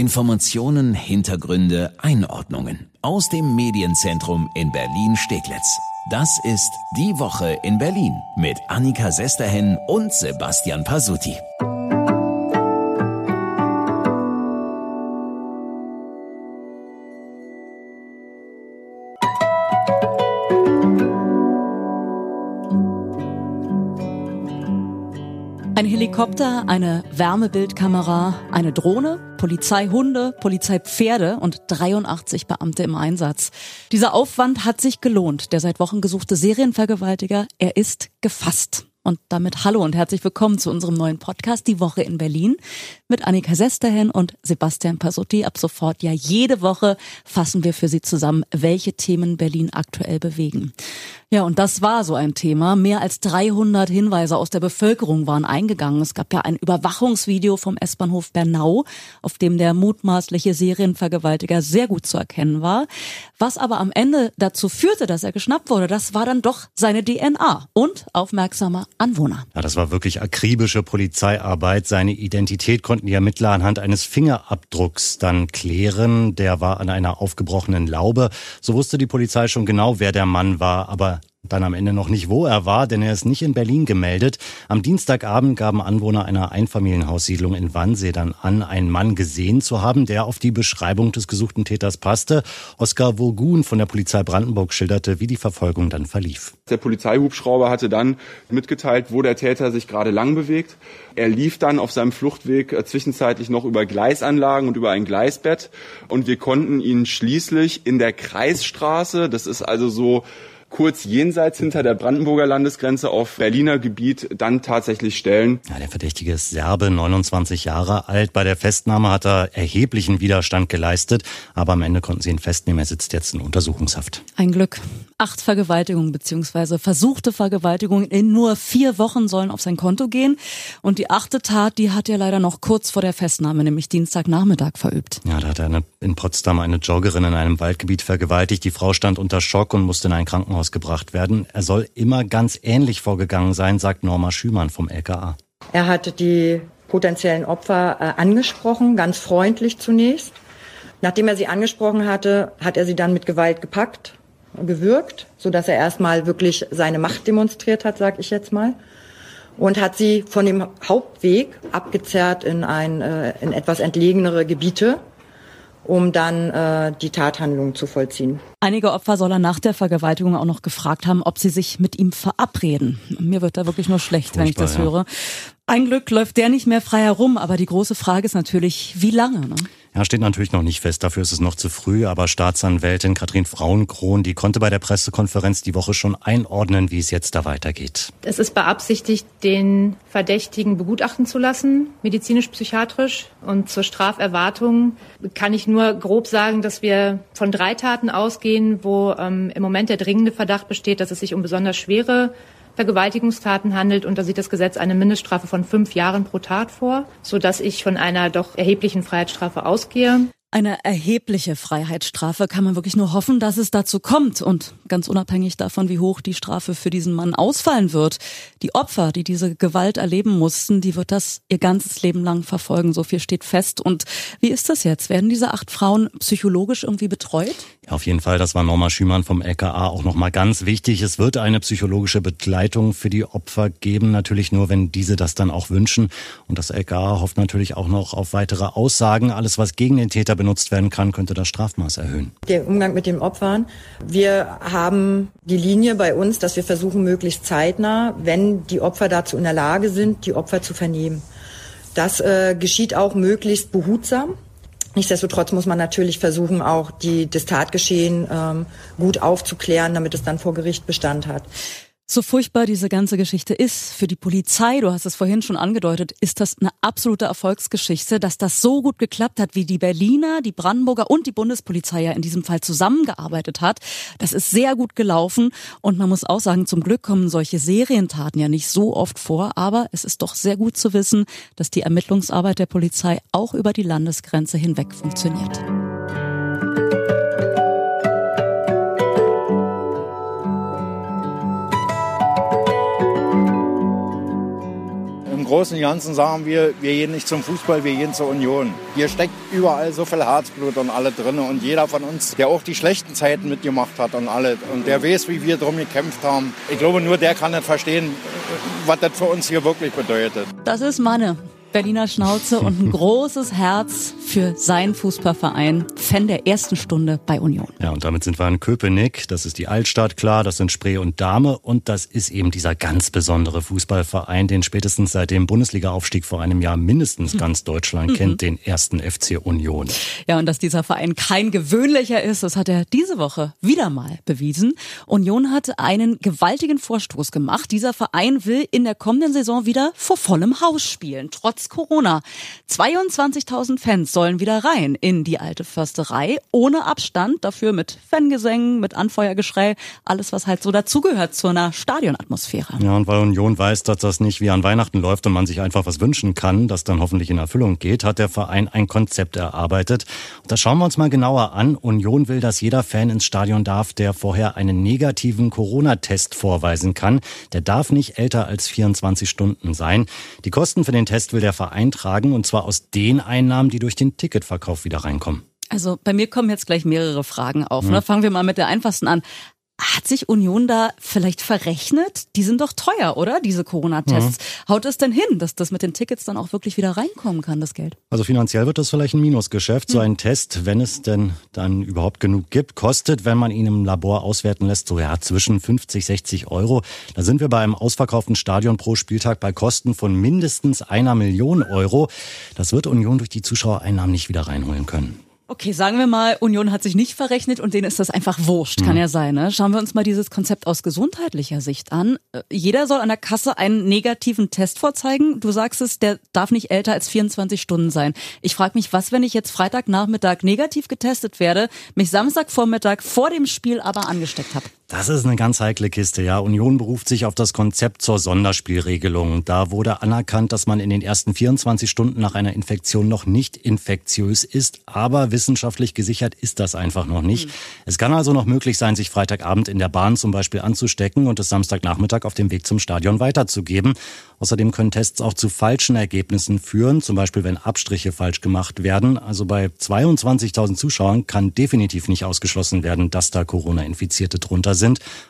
Informationen, Hintergründe, Einordnungen aus dem Medienzentrum in Berlin-Steglitz. Das ist Die Woche in Berlin mit Annika Sesterhen und Sebastian Pasuti. Ein Helikopter, eine Wärmebildkamera, eine Drohne, Polizeihunde, Polizeipferde und 83 Beamte im Einsatz. Dieser Aufwand hat sich gelohnt. Der seit Wochen gesuchte Serienvergewaltiger, er ist gefasst. Und damit hallo und herzlich willkommen zu unserem neuen Podcast Die Woche in Berlin mit Annika Sesterhen und Sebastian Pasotti. Ab sofort ja jede Woche fassen wir für Sie zusammen, welche Themen Berlin aktuell bewegen. Ja, und das war so ein Thema. Mehr als 300 Hinweise aus der Bevölkerung waren eingegangen. Es gab ja ein Überwachungsvideo vom S-Bahnhof Bernau, auf dem der mutmaßliche Serienvergewaltiger sehr gut zu erkennen war. Was aber am Ende dazu führte, dass er geschnappt wurde, das war dann doch seine DNA und aufmerksamer Anwohner. Ja, das war wirklich akribische Polizeiarbeit. Seine Identität konnten die Ermittler anhand eines Fingerabdrucks dann klären. Der war an einer aufgebrochenen Laube. So wusste die Polizei schon genau, wer der Mann war. Aber dann am Ende noch nicht, wo er war, denn er ist nicht in Berlin gemeldet. Am Dienstagabend gaben Anwohner einer Einfamilienhaussiedlung in Wannsee dann an, einen Mann gesehen zu haben, der auf die Beschreibung des gesuchten Täters passte. Oskar Vogun von der Polizei Brandenburg schilderte, wie die Verfolgung dann verlief. Der Polizeihubschrauber hatte dann mitgeteilt, wo der Täter sich gerade lang bewegt. Er lief dann auf seinem Fluchtweg äh, zwischenzeitlich noch über Gleisanlagen und über ein Gleisbett und wir konnten ihn schließlich in der Kreisstraße, das ist also so kurz jenseits hinter der Brandenburger Landesgrenze auf Berliner Gebiet dann tatsächlich stellen. Ja, der Verdächtige ist Serbe, 29 Jahre alt. Bei der Festnahme hat er erheblichen Widerstand geleistet, aber am Ende konnten sie ihn festnehmen. Er sitzt jetzt in Untersuchungshaft. Ein Glück. Acht Vergewaltigungen bzw. versuchte Vergewaltigungen in nur vier Wochen sollen auf sein Konto gehen. Und die achte Tat, die hat er leider noch kurz vor der Festnahme, nämlich Dienstagnachmittag, verübt. Ja, da hat er in Potsdam eine Joggerin in einem Waldgebiet vergewaltigt. Die Frau stand unter Schock und musste in ein Krankenhaus Krankenhaus gebracht werden. Er soll immer ganz ähnlich vorgegangen sein, sagt Norma Schümann vom LKA. Er hatte die potenziellen Opfer äh, angesprochen, ganz freundlich zunächst. Nachdem er sie angesprochen hatte, hat er sie dann mit Gewalt gepackt, gewürgt, sodass er erstmal wirklich seine Macht demonstriert hat, sag ich jetzt mal. Und hat sie von dem Hauptweg abgezerrt in ein, äh, in etwas entlegenere Gebiete um dann äh, die Tathandlung zu vollziehen. Einige Opfer soll er nach der Vergewaltigung auch noch gefragt haben, ob sie sich mit ihm verabreden. Mir wird da wirklich nur schlecht, Furchtbar, wenn ich das ja. höre. Ein Glück läuft der nicht mehr frei herum, aber die große Frage ist natürlich, wie lange? Ne? Ja, steht natürlich noch nicht fest, dafür ist es noch zu früh, aber Staatsanwältin Katrin Frauenkron, die konnte bei der Pressekonferenz die Woche schon einordnen, wie es jetzt da weitergeht. Es ist beabsichtigt, den Verdächtigen begutachten zu lassen, medizinisch-psychiatrisch. Und zur Straferwartung kann ich nur grob sagen, dass wir von drei Taten ausgehen, wo ähm, im Moment der dringende Verdacht besteht, dass es sich um besonders schwere Vergewaltigungstaten handelt. Und da sieht das Gesetz eine Mindeststrafe von fünf Jahren pro Tat vor, sodass ich von einer doch erheblichen Freiheitsstrafe ausgehe. Eine erhebliche Freiheitsstrafe kann man wirklich nur hoffen, dass es dazu kommt. Und ganz unabhängig davon, wie hoch die Strafe für diesen Mann ausfallen wird, die Opfer, die diese Gewalt erleben mussten, die wird das ihr ganzes Leben lang verfolgen. So viel steht fest. Und wie ist das jetzt? Werden diese acht Frauen psychologisch irgendwie betreut? Ja, auf jeden Fall. Das war Norma Schümann vom LKA auch nochmal ganz wichtig. Es wird eine psychologische Begleitung für die Opfer geben. Natürlich nur, wenn diese das dann auch wünschen. Und das LKA hofft natürlich auch noch auf weitere Aussagen. Alles, was gegen den Täter benutzt werden kann, könnte das Strafmaß erhöhen. Der Umgang mit den Opfern. Wir haben die Linie bei uns, dass wir versuchen, möglichst zeitnah, wenn die Opfer dazu in der Lage sind, die Opfer zu vernehmen. Das äh, geschieht auch möglichst behutsam. Nichtsdestotrotz muss man natürlich versuchen, auch die, das Tatgeschehen ähm, gut aufzuklären, damit es dann vor Gericht Bestand hat. So furchtbar diese ganze Geschichte ist, für die Polizei, du hast es vorhin schon angedeutet, ist das eine absolute Erfolgsgeschichte, dass das so gut geklappt hat, wie die Berliner, die Brandenburger und die Bundespolizei ja in diesem Fall zusammengearbeitet hat. Das ist sehr gut gelaufen und man muss auch sagen, zum Glück kommen solche Serientaten ja nicht so oft vor, aber es ist doch sehr gut zu wissen, dass die Ermittlungsarbeit der Polizei auch über die Landesgrenze hinweg funktioniert. Großen und Ganzen sagen wir, wir gehen nicht zum Fußball, wir gehen zur Union. Hier steckt überall so viel Herzblut und alle drin. Und jeder von uns, der auch die schlechten Zeiten mitgemacht hat und alle, und der weiß, wie wir drum gekämpft haben. Ich glaube, nur der kann nicht verstehen, was das für uns hier wirklich bedeutet. Das ist Manne. Berliner Schnauze und ein großes Herz für seinen Fußballverein. Fan der ersten Stunde bei Union. Ja, und damit sind wir in Köpenick. Das ist die Altstadt, klar. Das sind Spree und Dame. Und das ist eben dieser ganz besondere Fußballverein, den spätestens seit dem Bundesliga-Aufstieg vor einem Jahr mindestens ganz Deutschland kennt, mhm. den ersten FC Union. Ja, und dass dieser Verein kein gewöhnlicher ist, das hat er diese Woche wieder mal bewiesen. Union hat einen gewaltigen Vorstoß gemacht. Dieser Verein will in der kommenden Saison wieder vor vollem Haus spielen, trotz trotz Corona. 22.000 Fans sollen wieder rein in die alte Försterei, ohne Abstand, dafür mit Fangesängen, mit Anfeuergeschrei, alles was halt so dazugehört zu einer Stadionatmosphäre. Ja, und weil Union weiß, dass das nicht wie an Weihnachten läuft und man sich einfach was wünschen kann, das dann hoffentlich in Erfüllung geht, hat der Verein ein Konzept erarbeitet. Und das schauen wir uns mal genauer an. Union will, dass jeder Fan ins Stadion darf, der vorher einen negativen Corona-Test vorweisen kann. Der darf nicht älter als 24 Stunden sein. Die Kosten für den Test will der der Verein tragen und zwar aus den Einnahmen, die durch den Ticketverkauf wieder reinkommen. Also bei mir kommen jetzt gleich mehrere Fragen auf. Ne? Fangen wir mal mit der einfachsten an. Hat sich Union da vielleicht verrechnet? Die sind doch teuer, oder? Diese Corona-Tests. Mhm. Haut es denn hin, dass das mit den Tickets dann auch wirklich wieder reinkommen kann, das Geld? Also finanziell wird das vielleicht ein Minusgeschäft. Mhm. So ein Test, wenn es denn dann überhaupt genug gibt, kostet, wenn man ihn im Labor auswerten lässt, so ja zwischen 50, 60 Euro. Da sind wir bei einem ausverkauften Stadion pro Spieltag bei Kosten von mindestens einer Million Euro. Das wird Union durch die Zuschauereinnahmen nicht wieder reinholen können. Okay, sagen wir mal, Union hat sich nicht verrechnet und denen ist das einfach wurscht, kann mhm. ja sein. Ne? Schauen wir uns mal dieses Konzept aus gesundheitlicher Sicht an. Äh, jeder soll an der Kasse einen negativen Test vorzeigen. Du sagst es, der darf nicht älter als 24 Stunden sein. Ich frage mich, was, wenn ich jetzt Freitagnachmittag negativ getestet werde, mich Samstagvormittag vor dem Spiel aber angesteckt habe? Das ist eine ganz heikle Kiste, ja. Union beruft sich auf das Konzept zur Sonderspielregelung. Da wurde anerkannt, dass man in den ersten 24 Stunden nach einer Infektion noch nicht infektiös ist, aber wissenschaftlich gesichert ist das einfach noch nicht. Mhm. Es kann also noch möglich sein, sich Freitagabend in der Bahn zum Beispiel anzustecken und es Samstagnachmittag auf dem Weg zum Stadion weiterzugeben. Außerdem können Tests auch zu falschen Ergebnissen führen, zum Beispiel wenn Abstriche falsch gemacht werden. Also bei 22.000 Zuschauern kann definitiv nicht ausgeschlossen werden, dass da Corona-Infizierte drunter sind,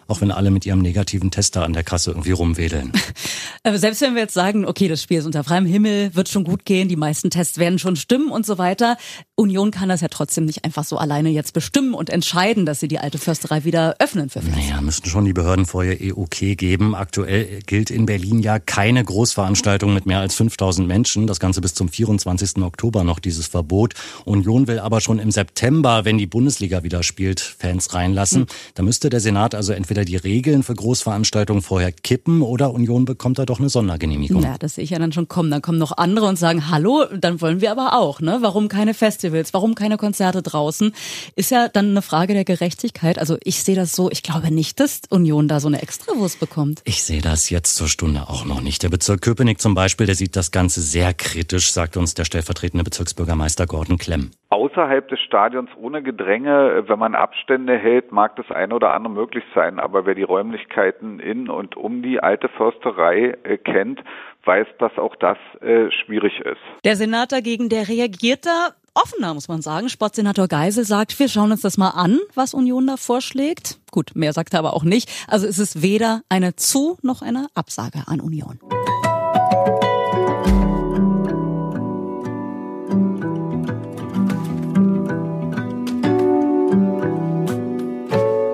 auch wenn alle mit ihrem negativen Tester an der Kasse irgendwie rumwedeln. Selbst wenn wir jetzt sagen, okay, das Spiel ist unter freiem Himmel, wird schon gut gehen, die meisten Tests werden schon stimmen und so weiter. Union kann das ja trotzdem nicht einfach so alleine jetzt bestimmen und entscheiden, dass sie die alte Försterei wieder öffnen für Fans. Naja, müssten schon die Behörden vorher eh okay geben. Aktuell gilt in Berlin ja keine Großveranstaltung mit mehr als 5000 Menschen. Das Ganze bis zum 24. Oktober noch dieses Verbot. Union will aber schon im September, wenn die Bundesliga wieder spielt, Fans reinlassen. Mhm. Da müsste der Senat also entweder die Regeln für Großveranstaltungen vorher kippen oder Union bekommt da doch eine Sondergenehmigung. Ja, das sehe ich ja dann schon kommen. Dann kommen noch andere und sagen, hallo, dann wollen wir aber auch. Ne? Warum keine Festivals? Warum keine Konzerte draußen? Ist ja dann eine Frage der Gerechtigkeit. Also ich sehe das so, ich glaube nicht, dass Union da so eine Extrawurst bekommt. Ich sehe das jetzt zur Stunde auch noch nicht. Der Bezirk Köpenick zum Beispiel, der sieht das Ganze sehr kritisch, sagt uns der stellvertretende Bezirksbürgermeister Gordon Klemm. Außerhalb des Stadions ohne Gedränge, wenn man Abstände hält, mag das eine oder andere möglich sein. Aber wer die Räumlichkeiten in und um die alte Försterei äh, kennt, weiß, dass auch das äh, schwierig ist. Der Senat dagegen, der reagiert da offener, muss man sagen. Sportsenator Geisel sagt, wir schauen uns das mal an, was Union da vorschlägt. Gut, mehr sagt er aber auch nicht. Also es ist weder eine Zu- noch eine Absage an Union.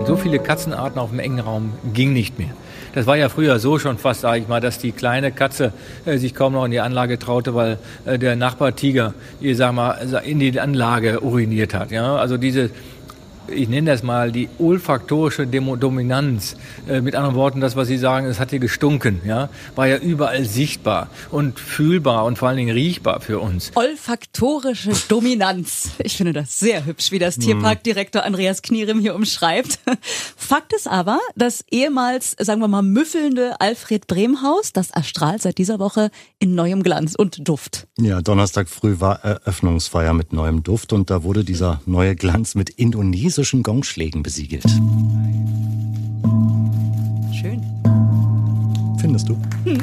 So viele Katzenarten auf dem engen Raum ging nicht mehr. Das war ja früher so schon fast, sage ich mal, dass die kleine Katze äh, sich kaum noch in die Anlage traute, weil äh, der Nachbartiger, ich sag mal, in die Anlage uriniert hat. Ja? Also diese ich nenne das mal die olfaktorische Dominanz. Äh, mit anderen Worten, das, was Sie sagen, es hat hier gestunken, ja, war ja überall sichtbar und fühlbar und vor allen Dingen riechbar für uns. Olfaktorische Dominanz. Ich finde das sehr hübsch, wie das Tierparkdirektor Andreas Knierim hier umschreibt. Fakt ist aber, das ehemals, sagen wir mal, müffelnde Alfred Bremhaus, das erstrahlt seit dieser Woche in neuem Glanz und Duft. Ja, Donnerstag früh war Eröffnungsfeier mit neuem Duft und da wurde dieser neue Glanz mit Indonesien chinesischen Gongschlägen besiegelt. Schön. Findest du? Hm.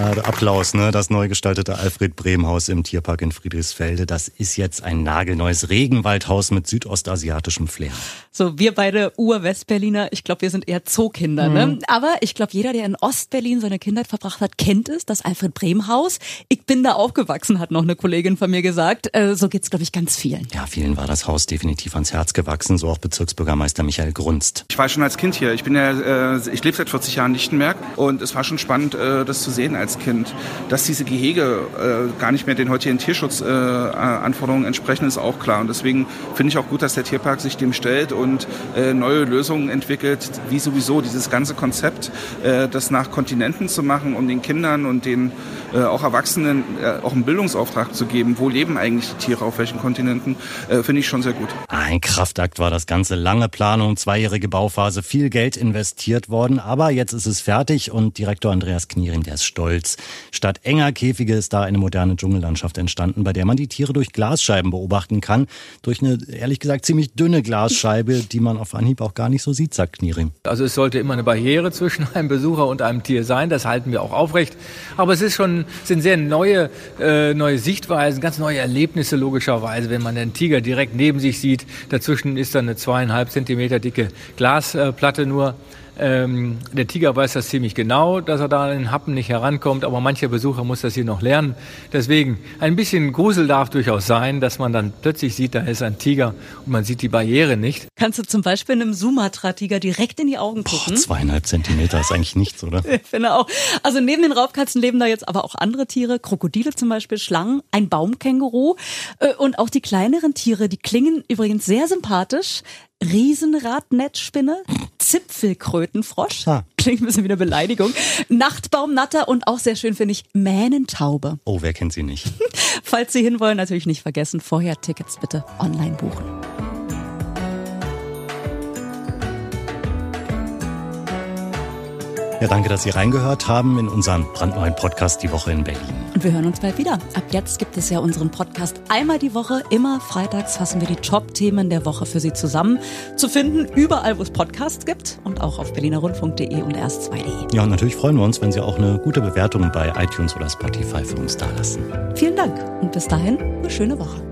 Äh, Applaus, ne? Das neu gestaltete Alfred Bremhaus im Tierpark in Friedrichsfelde. Das ist jetzt ein nagelneues Regenwaldhaus mit südostasiatischem Flair. So, wir beide Ur-Westberliner, ich glaube, wir sind eher Zookinder, ne? mhm. ne? Aber ich glaube, jeder, der in Ostberlin seine Kindheit verbracht hat, kennt es, das Alfred Bremhaus. Ich bin da aufgewachsen, hat noch eine Kollegin von mir gesagt. Äh, so geht's, glaube ich, ganz vielen. Ja, vielen war das Haus definitiv ans Herz gewachsen, so auch Bezirksbürgermeister Michael Grunst. Ich war schon als Kind hier. Ich bin ja, äh, ich lebe seit 40 Jahren in Lichtenberg und es war schon spannend, äh, das zu sehen als Kind. Dass diese Gehege äh, gar nicht mehr den heutigen Tierschutzanforderungen äh, entsprechen, ist auch klar. Und deswegen finde ich auch gut, dass der Tierpark sich dem stellt und äh, neue Lösungen entwickelt, wie sowieso dieses ganze Konzept, äh, das nach Kontinenten zu machen, um den Kindern und den äh, auch Erwachsenen äh, auch einen Bildungsauftrag zu geben. Wo leben eigentlich die Tiere, auf welchen Kontinenten, äh, finde ich schon sehr gut. Ein Kraftakt war das ganze lange Planung, zweijährige Bauphase, viel Geld investiert worden, aber jetzt ist es fertig und Direktor Andreas Knierim, der ist stolz. Statt enger Käfige ist da eine moderne Dschungellandschaft entstanden, bei der man die Tiere durch Glasscheiben beobachten kann. Durch eine, ehrlich gesagt, ziemlich dünne Glasscheibe, die man auf Anhieb auch gar nicht so sieht, sagt Knierim. Also es sollte immer eine Barriere zwischen einem Besucher und einem Tier sein, das halten wir auch aufrecht. Aber es ist schon, sind sehr neue, äh, neue Sichtweisen, ganz neue Erlebnisse logischerweise, wenn man den Tiger direkt neben sich sieht. Dazwischen ist dann eine zweieinhalb Zentimeter dicke Glasplatte nur. Ähm, der Tiger weiß das ziemlich genau, dass er da an den Happen nicht herankommt, aber mancher Besucher muss das hier noch lernen. Deswegen ein bisschen Grusel darf durchaus sein, dass man dann plötzlich sieht, da ist ein Tiger und man sieht die Barriere nicht. Kannst du zum Beispiel einem Sumatra-Tiger direkt in die Augen gucken? Boah, zweieinhalb Zentimeter ist eigentlich nichts, oder? Ich finde auch. Also neben den Raubkatzen leben da jetzt aber auch andere Tiere, Krokodile zum Beispiel, Schlangen, ein Baumkänguru äh, und auch die kleineren Tiere, die klingen übrigens sehr sympathisch. Riesenradnetzspinne, Zipfelkrötenfrosch, ah. klingt ein bisschen wie eine Beleidigung, Nachtbaumnatter und auch sehr schön finde ich Mähnentaube. Oh, wer kennt sie nicht? Falls Sie hinwollen, natürlich nicht vergessen, vorher Tickets bitte online buchen. Ja, danke, dass Sie reingehört haben in unseren brandneuen Podcast Die Woche in Berlin. Und wir hören uns bald wieder. Ab jetzt gibt es ja unseren Podcast einmal die Woche. Immer freitags fassen wir die Top-Themen der Woche für Sie zusammen. Zu finden überall, wo es Podcasts gibt und auch auf berlinerrundfunk.de und erst2.de. Ja, und natürlich freuen wir uns, wenn Sie auch eine gute Bewertung bei iTunes oder Spotify für uns dalassen. Vielen Dank und bis dahin eine schöne Woche.